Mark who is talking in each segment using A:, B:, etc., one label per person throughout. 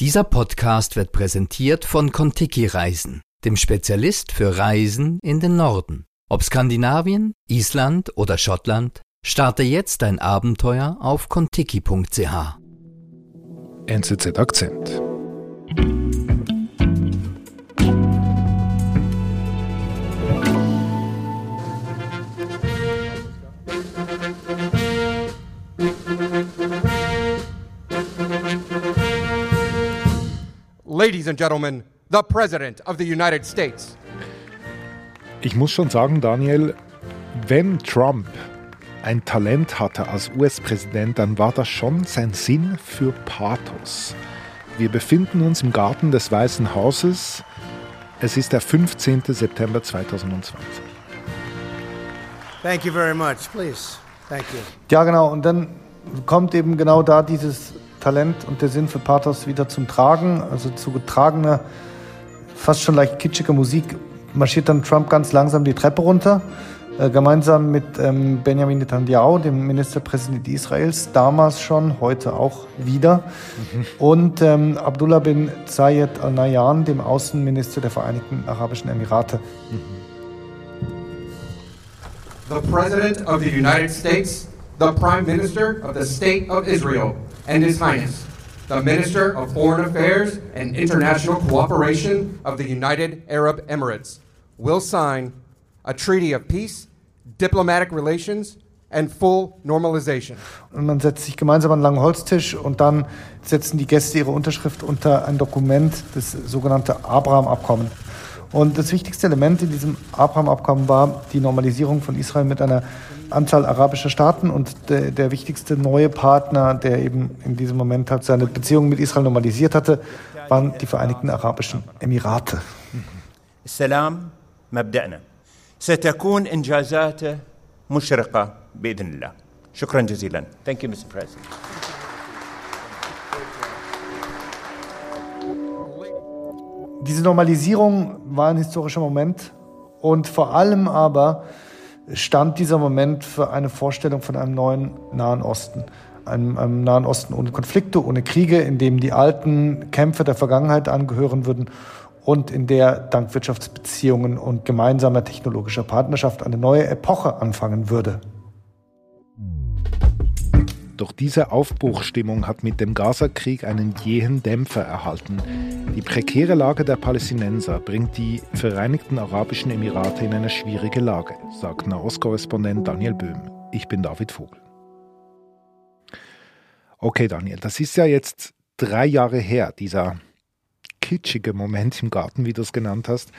A: Dieser Podcast wird präsentiert von Kontiki Reisen, dem Spezialist für Reisen in den Norden. Ob Skandinavien, Island oder Schottland, starte jetzt dein Abenteuer auf kontiki.ch.
B: NZZ Akzent.
C: Ladies and gentlemen, the President of the United States.
B: Ich muss schon sagen, Daniel, wenn Trump ein Talent hatte als US-Präsident, dann war das schon sein Sinn für Pathos. Wir befinden uns im Garten des Weißen Hauses. Es ist der 15. September 2020.
D: Thank you very much. Please. Thank you.
E: Ja, genau. Und dann kommt eben genau da dieses Talent und der Sinn für Pathos wieder zum Tragen. Also zu getragener, fast schon leicht kitschiger Musik marschiert dann Trump ganz langsam die Treppe runter, äh, gemeinsam mit ähm, Benjamin Netanyahu, dem Ministerpräsident Israels, damals schon, heute auch wieder, mhm. und ähm, Abdullah bin Zayed al-Nahyan, dem Außenminister der Vereinigten Arabischen Emirate.
C: The President of the United States, the Prime Minister of the State of Israel. And His Highness, the Minister of Foreign Affairs and International Cooperation of the United Arab Emirates, will sign a treaty of peace, diplomatic relations, and full normalization.
E: Und man setzt sich gemeinsam an einen langen Holztisch und dann setzen die Gäste ihre Unterschrift unter ein Dokument, das sogenannte Abraham-Abkommen. Und das wichtigste Element in diesem Abraham-Abkommen war die Normalisierung von Israel mit einer Anzahl arabischer Staaten und der, der, wichtigste neue Partner, der eben in diesem Moment halt seine Beziehungen mit Israel normalisiert hatte, waren die Vereinigten Arabischen Emirate.
F: السلام مبدأنا ستكون إنجازاته مشرقة بإذن الله شكرا جزيلا Thank you Mr. President
E: Diese Normalisierung war ein historischer Moment und vor allem aber stand dieser Moment für eine Vorstellung von einem neuen Nahen Osten. Einem, einem Nahen Osten ohne Konflikte, ohne Kriege, in dem die alten Kämpfe der Vergangenheit angehören würden und in der dank Wirtschaftsbeziehungen und gemeinsamer technologischer Partnerschaft eine neue Epoche anfangen würde.
B: Doch diese Aufbruchstimmung hat mit dem Gaza-Krieg einen jähen Dämpfer erhalten. Die prekäre Lage der Palästinenser bringt die Vereinigten Arabischen Emirate in eine schwierige Lage, sagt Nahostkorrespondent Daniel Böhm. Ich bin David Vogel. Okay, Daniel, das ist ja jetzt drei Jahre her, dieser kitschige Moment im Garten, wie du es genannt hast.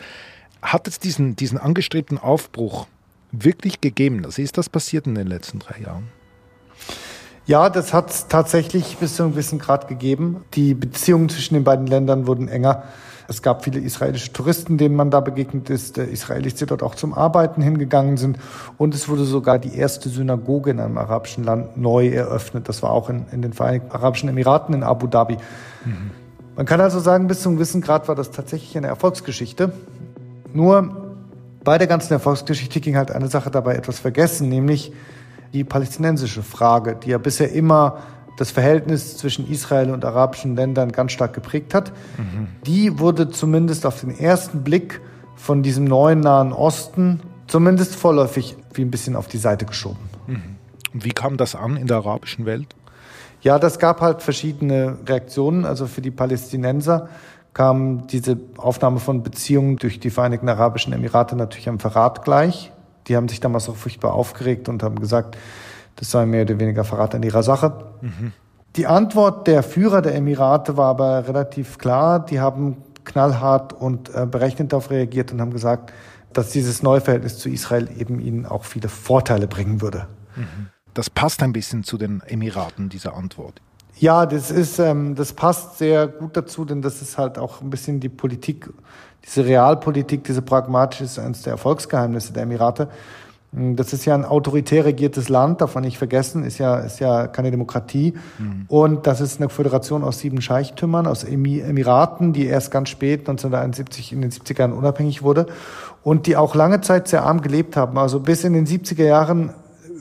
B: Hat es diesen, diesen angestrebten Aufbruch wirklich gegeben? Also ist das passiert in den letzten drei Jahren?
E: Ja, das hat es tatsächlich bis zu einem gewissen Grad gegeben. Die Beziehungen zwischen den beiden Ländern wurden enger. Es gab viele israelische Touristen, denen man da begegnet ist, Israelis, die dort auch zum Arbeiten hingegangen sind. Und es wurde sogar die erste Synagoge in einem arabischen Land neu eröffnet. Das war auch in, in den Vereinigten Arabischen Emiraten in Abu Dhabi. Mhm. Man kann also sagen, bis zu einem gewissen Grad war das tatsächlich eine Erfolgsgeschichte. Nur bei der ganzen Erfolgsgeschichte ging halt eine Sache dabei etwas vergessen, nämlich die palästinensische Frage, die ja bisher immer das Verhältnis zwischen Israel und arabischen Ländern ganz stark geprägt hat, mhm. die wurde zumindest auf den ersten Blick von diesem neuen Nahen Osten zumindest vorläufig wie ein bisschen auf die Seite geschoben.
B: Mhm. Und wie kam das an in der arabischen Welt?
E: Ja, das gab halt verschiedene Reaktionen. Also für die Palästinenser kam diese Aufnahme von Beziehungen durch die Vereinigten Arabischen Emirate natürlich am Verrat gleich. Die haben sich damals auch furchtbar aufgeregt und haben gesagt, das sei mehr oder weniger Verrat an ihrer Sache. Mhm. Die Antwort der Führer der Emirate war aber relativ klar. Die haben knallhart und äh, berechnet darauf reagiert und haben gesagt, dass dieses neue Verhältnis zu Israel eben ihnen auch viele Vorteile bringen würde.
B: Mhm. Das passt ein bisschen zu den Emiraten, diese Antwort.
E: Ja, das ist, ähm, das passt sehr gut dazu, denn das ist halt auch ein bisschen die Politik diese Realpolitik, diese pragmatische ist eines der Erfolgsgeheimnisse der Emirate. Das ist ja ein autoritär regiertes Land, darf man nicht vergessen, ist ja, ist ja keine Demokratie. Mhm. Und das ist eine Föderation aus sieben Scheichtümern, aus Emiraten, die erst ganz spät, 1971, in den 70er Jahren unabhängig wurde und die auch lange Zeit sehr arm gelebt haben. Also bis in den 70er Jahren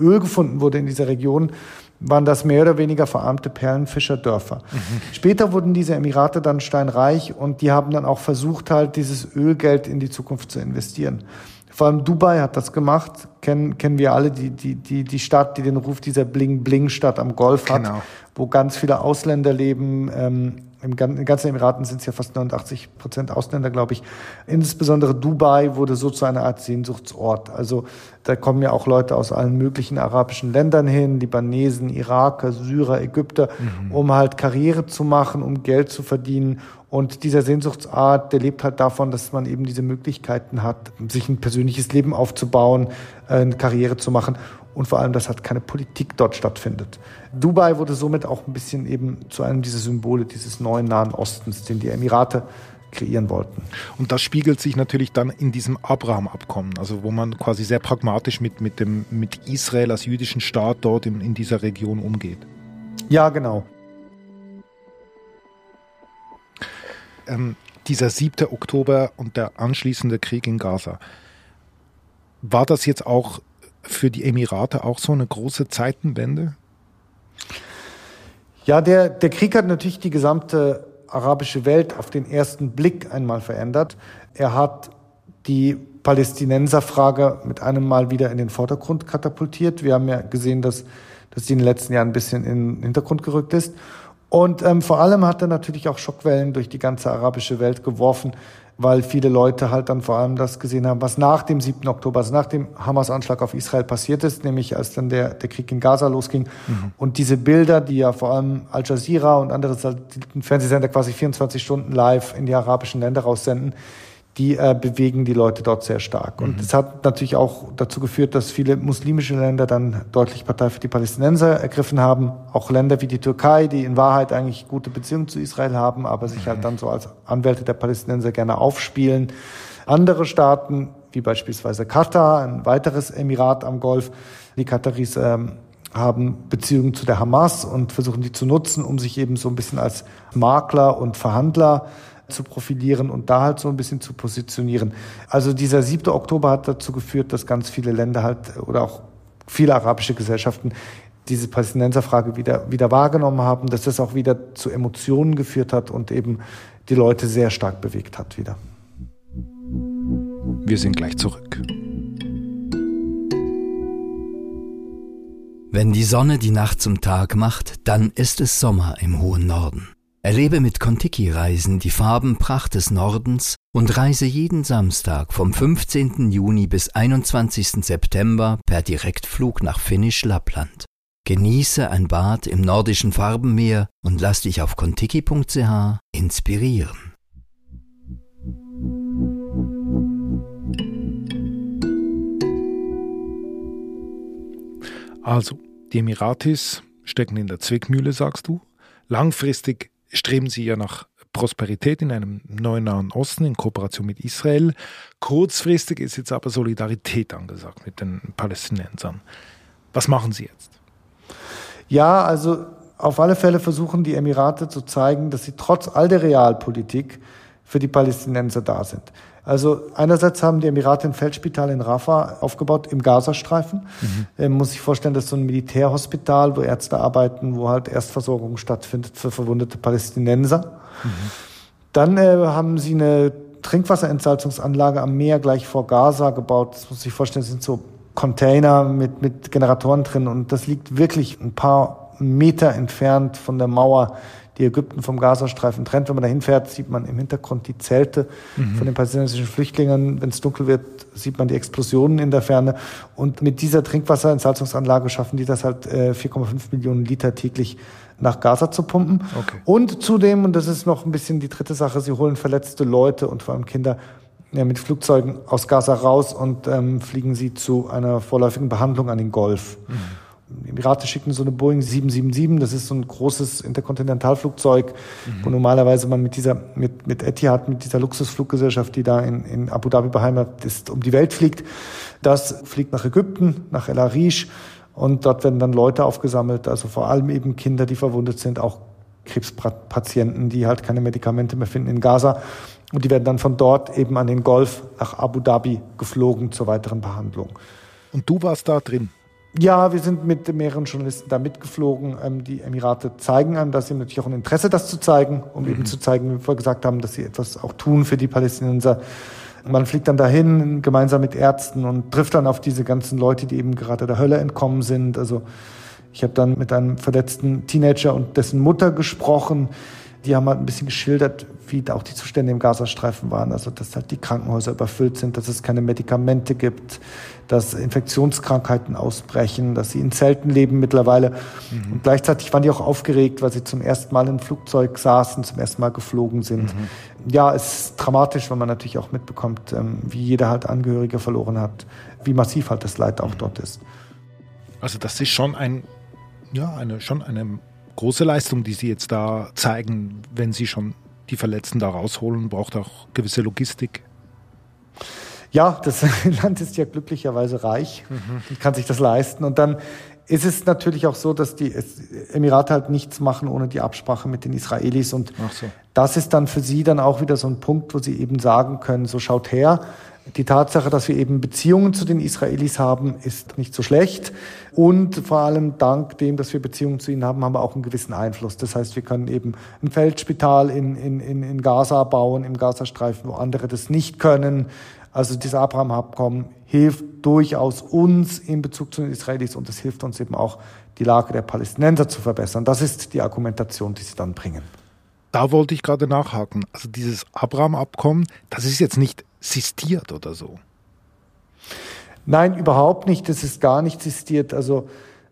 E: Öl gefunden wurde in dieser Region, waren das mehr oder weniger verarmte Perlenfischerdörfer. Mhm. Später wurden diese Emirate dann steinreich und die haben dann auch versucht, halt dieses Ölgeld in die Zukunft zu investieren. Vor allem Dubai hat das gemacht, kennen, kennen wir alle, die, die, die, die Stadt, die den Ruf dieser Bling-Bling-Stadt am Golf hat, genau. wo ganz viele Ausländer leben. Ähm, im ganzen Emiraten sind es ja fast 89 Prozent Ausländer, glaube ich. Insbesondere Dubai wurde so zu einer Art Sehnsuchtsort. Also da kommen ja auch Leute aus allen möglichen arabischen Ländern hin, Libanesen, Iraker, Syrer, Ägypter, mhm. um halt Karriere zu machen, um Geld zu verdienen. Und dieser Sehnsuchtsart, der lebt halt davon, dass man eben diese Möglichkeiten hat, sich ein persönliches Leben aufzubauen, äh, eine Karriere zu machen und vor allem, dass halt keine Politik dort stattfindet. Dubai wurde somit auch ein bisschen eben zu einem dieser Symbole dieses neuen Nahen Ostens, den die Emirate kreieren wollten.
B: Und das spiegelt sich natürlich dann in diesem Abraham-Abkommen, also wo man quasi sehr pragmatisch mit, mit, dem, mit Israel als jüdischen Staat dort in, in dieser Region umgeht.
E: Ja, genau.
B: Ähm, dieser 7. Oktober und der anschließende Krieg in Gaza, war das jetzt auch für die Emirate auch so eine große Zeitenwende?
E: Ja, der, der Krieg hat natürlich die gesamte arabische Welt auf den ersten Blick einmal verändert. Er hat die Palästinenserfrage mit einem Mal wieder in den Vordergrund katapultiert. Wir haben ja gesehen, dass, dass die in den letzten Jahren ein bisschen in den Hintergrund gerückt ist. Und ähm, vor allem hat er natürlich auch Schockwellen durch die ganze arabische Welt geworfen, weil viele Leute halt dann vor allem das gesehen haben, was nach dem 7. Oktober, also nach dem Hamas-Anschlag auf Israel passiert ist, nämlich als dann der, der Krieg in Gaza losging. Mhm. Und diese Bilder, die ja vor allem Al Jazeera und andere Fernsehsender quasi 24 Stunden live in die arabischen Länder raussenden, die äh, bewegen die Leute dort sehr stark. Und es mhm. hat natürlich auch dazu geführt, dass viele muslimische Länder dann deutlich Partei für die Palästinenser ergriffen haben. Auch Länder wie die Türkei, die in Wahrheit eigentlich gute Beziehungen zu Israel haben, aber sich halt mhm. dann so als Anwälte der Palästinenser gerne aufspielen. Andere Staaten, wie beispielsweise Katar, ein weiteres Emirat am Golf, die Kataris ähm, haben Beziehungen zu der Hamas und versuchen die zu nutzen, um sich eben so ein bisschen als Makler und Verhandler zu profilieren und da halt so ein bisschen zu positionieren. Also dieser 7. Oktober hat dazu geführt, dass ganz viele Länder halt oder auch viele arabische Gesellschaften diese Palästinenserfrage wieder, wieder wahrgenommen haben, dass das auch wieder zu Emotionen geführt hat und eben die Leute sehr stark bewegt hat wieder.
B: Wir sind gleich zurück.
A: Wenn die Sonne die Nacht zum Tag macht, dann ist es Sommer im hohen Norden. Erlebe mit Contiki-Reisen die Farbenpracht des Nordens und reise jeden Samstag vom 15. Juni bis 21. September per Direktflug nach Finnisch Lappland. Genieße ein Bad im nordischen Farbenmeer und lass dich auf contiki.ch inspirieren.
B: Also, die Emiratis stecken in der Zwickmühle, sagst du. Langfristig streben sie ja nach Prosperität in einem neuen Nahen Osten in Kooperation mit Israel. Kurzfristig ist jetzt aber Solidarität angesagt mit den Palästinensern. Was machen Sie jetzt?
E: Ja, also auf alle Fälle versuchen die Emirate zu zeigen, dass sie trotz all der Realpolitik für die Palästinenser da sind. Also einerseits haben die Emirate ein Feldspital in Rafah aufgebaut im Gazastreifen. Mhm. Ähm, muss sich vorstellen, das ist so ein Militärhospital, wo Ärzte arbeiten, wo halt Erstversorgung stattfindet für verwundete Palästinenser. Mhm. Dann äh, haben sie eine Trinkwasserentsalzungsanlage am Meer gleich vor Gaza gebaut. Das muss sich vorstellen, das sind so Container mit, mit Generatoren drin und das liegt wirklich ein paar Meter entfernt von der Mauer, die Ägypten vom Gazastreifen trennt. Wenn man da hinfährt, sieht man im Hintergrund die Zelte mhm. von den palästinensischen Flüchtlingen. Wenn es dunkel wird, sieht man die Explosionen in der Ferne. Und mit dieser Trinkwasserentsalzungsanlage schaffen die das halt, äh, 4,5 Millionen Liter täglich nach Gaza zu pumpen. Okay. Und zudem, und das ist noch ein bisschen die dritte Sache, sie holen verletzte Leute und vor allem Kinder ja, mit Flugzeugen aus Gaza raus und ähm, fliegen sie zu einer vorläufigen Behandlung an den Golf. Mhm. Die Emirate schicken so eine Boeing 777, das ist so ein großes Interkontinentalflugzeug, mhm. wo normalerweise man mit dieser, mit, mit Etihad, mit dieser Luxusfluggesellschaft, die da in, in Abu Dhabi beheimatet ist, um die Welt fliegt. Das fliegt nach Ägypten, nach El Arish und dort werden dann Leute aufgesammelt, also vor allem eben Kinder, die verwundet sind, auch Krebspatienten, die halt keine Medikamente mehr finden in Gaza. Und die werden dann von dort eben an den Golf nach Abu Dhabi geflogen zur weiteren Behandlung.
B: Und du warst da drin?
E: Ja, wir sind mit mehreren Journalisten da mitgeflogen. Ähm, die Emirate zeigen einem, dass sie natürlich auch ein Interesse, das zu zeigen, um mhm. eben zu zeigen, wie wir vorher gesagt haben, dass sie etwas auch tun für die Palästinenser. Man fliegt dann dahin, gemeinsam mit Ärzten und trifft dann auf diese ganzen Leute, die eben gerade der Hölle entkommen sind. Also ich habe dann mit einem verletzten Teenager und dessen Mutter gesprochen. Die haben halt ein bisschen geschildert, wie auch die Zustände im Gazastreifen waren. Also, dass halt die Krankenhäuser überfüllt sind, dass es keine Medikamente gibt, dass Infektionskrankheiten ausbrechen, dass sie in Zelten leben mittlerweile. Mhm. Und gleichzeitig waren die auch aufgeregt, weil sie zum ersten Mal im Flugzeug saßen, zum ersten Mal geflogen sind. Mhm. Ja, es ist dramatisch, wenn man natürlich auch mitbekommt, ähm, wie jeder halt Angehörige verloren hat, wie massiv halt das Leid auch mhm. dort ist.
B: Also das ist schon ein, ja, eine, schon eine große Leistung, die Sie jetzt da zeigen, wenn Sie schon die Verletzten da rausholen, braucht auch gewisse Logistik.
E: Ja, das Land ist ja glücklicherweise reich mhm. und kann sich das leisten. Und dann ist es natürlich auch so, dass die Emirate halt nichts machen ohne die Absprache mit den Israelis. Und so. das ist dann für sie dann auch wieder so ein Punkt, wo sie eben sagen können, so schaut her, die Tatsache, dass wir eben Beziehungen zu den Israelis haben, ist nicht so schlecht. Und vor allem dank dem, dass wir Beziehungen zu ihnen haben, haben wir auch einen gewissen Einfluss. Das heißt, wir können eben ein Feldspital in, in, in Gaza bauen, im Gazastreifen, wo andere das nicht können. Also dieses Abraham-Abkommen hilft durchaus uns in Bezug zu den Israelis und es hilft uns eben auch, die Lage der Palästinenser zu verbessern. Das ist die Argumentation, die sie dann bringen.
B: Da wollte ich gerade nachhaken. Also dieses Abraham-Abkommen, das ist jetzt nicht sistiert oder so.
E: Nein, überhaupt nicht. Es ist gar nicht sistiert. Also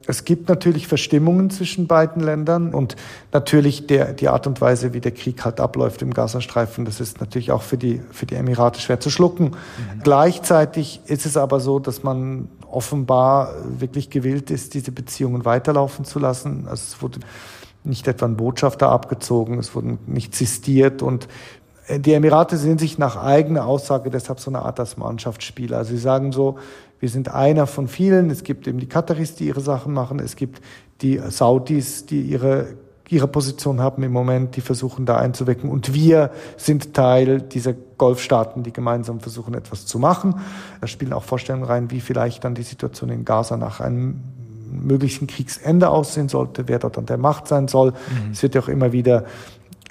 E: es gibt natürlich Verstimmungen zwischen beiden Ländern und natürlich der, die Art und Weise, wie der Krieg halt abläuft im Gazastreifen, das ist natürlich auch für die, für die Emirate schwer zu schlucken. Mhm. Gleichzeitig ist es aber so, dass man offenbar wirklich gewillt ist, diese Beziehungen weiterlaufen zu lassen. Also es wurde nicht etwa ein Botschafter abgezogen, es wurde nicht sistiert und die Emirate sehen sich nach eigener Aussage deshalb so eine Art als Mannschaftsspieler. Also sie sagen so, wir sind einer von vielen. Es gibt eben die Kataris, die ihre Sachen machen. Es gibt die Saudis, die ihre, ihre Position haben im Moment, die versuchen da einzuwecken. Und wir sind Teil dieser Golfstaaten, die gemeinsam versuchen, etwas zu machen. Da spielen auch Vorstellungen rein, wie vielleicht dann die Situation in Gaza nach einem möglichen Kriegsende aussehen sollte, wer dort an der Macht sein soll. Mhm. Es wird ja auch immer wieder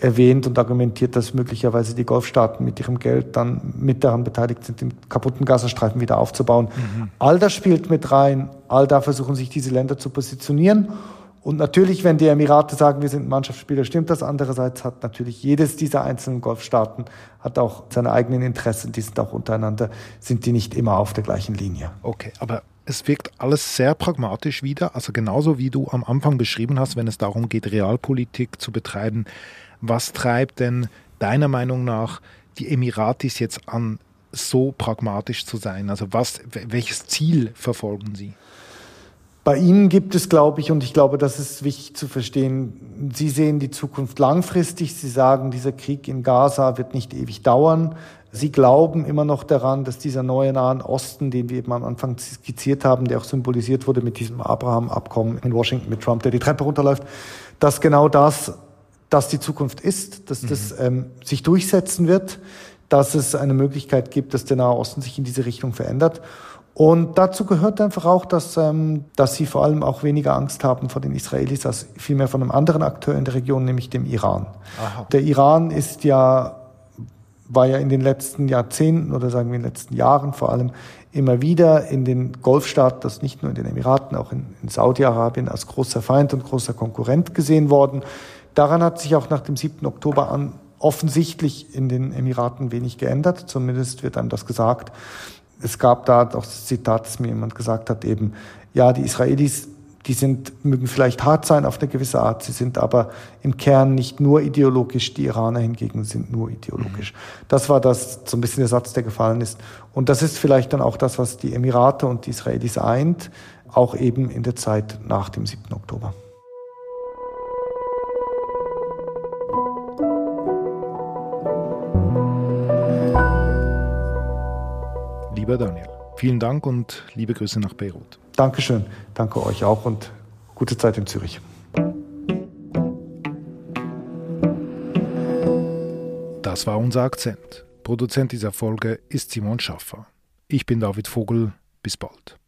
E: erwähnt und argumentiert, dass möglicherweise die Golfstaaten mit ihrem Geld dann mit daran beteiligt sind, den kaputten Gazastreifen wieder aufzubauen. Mhm. All das spielt mit rein. All da versuchen sich diese Länder zu positionieren. Und natürlich, wenn die Emirate sagen, wir sind Mannschaftsspieler, stimmt das. Andererseits hat natürlich jedes dieser einzelnen Golfstaaten hat auch seine eigenen Interessen. Die sind auch untereinander, sind die nicht immer auf der gleichen Linie.
B: Okay, aber es wirkt alles sehr pragmatisch wieder. Also genauso wie du am Anfang beschrieben hast, wenn es darum geht, Realpolitik zu betreiben. Was treibt denn deiner Meinung nach die Emiratis jetzt an, so pragmatisch zu sein? Also was, welches Ziel verfolgen sie?
E: Bei Ihnen gibt es, glaube ich, und ich glaube, das ist wichtig zu verstehen, Sie sehen die Zukunft langfristig. Sie sagen, dieser Krieg in Gaza wird nicht ewig dauern. Sie glauben immer noch daran, dass dieser neue Nahen Osten, den wir eben am Anfang skizziert haben, der auch symbolisiert wurde mit diesem Abraham-Abkommen in Washington mit Trump, der die Treppe runterläuft, dass genau das dass die Zukunft ist, dass mhm. das ähm, sich durchsetzen wird, dass es eine Möglichkeit gibt, dass der Nahe Osten sich in diese Richtung verändert. Und dazu gehört einfach auch, dass, ähm, dass sie vor allem auch weniger Angst haben vor den Israelis als vielmehr von einem anderen Akteur in der Region, nämlich dem Iran. Aha. Der Iran ist ja, war ja in den letzten Jahrzehnten oder sagen wir in den letzten Jahren vor allem immer wieder in den Golfstaaten, das nicht nur in den Emiraten, auch in, in Saudi-Arabien als großer Feind und großer Konkurrent gesehen worden. Daran hat sich auch nach dem 7. Oktober an offensichtlich in den Emiraten wenig geändert. Zumindest wird einem das gesagt. Es gab da auch das Zitat, das mir jemand gesagt hat, eben, ja, die Israelis, die sind, mögen vielleicht hart sein auf eine gewisse Art, sie sind aber im Kern nicht nur ideologisch, die Iraner hingegen sind nur ideologisch. Mhm. Das war das, so ein bisschen der Satz, der gefallen ist. Und das ist vielleicht dann auch das, was die Emirate und die Israelis eint, auch eben in der Zeit nach dem 7. Oktober.
B: Lieber Daniel, vielen Dank und liebe Grüße nach Beirut.
E: Dankeschön, danke euch auch und gute Zeit in Zürich.
B: Das war unser Akzent. Produzent dieser Folge ist Simon Schaffer. Ich bin David Vogel. Bis bald.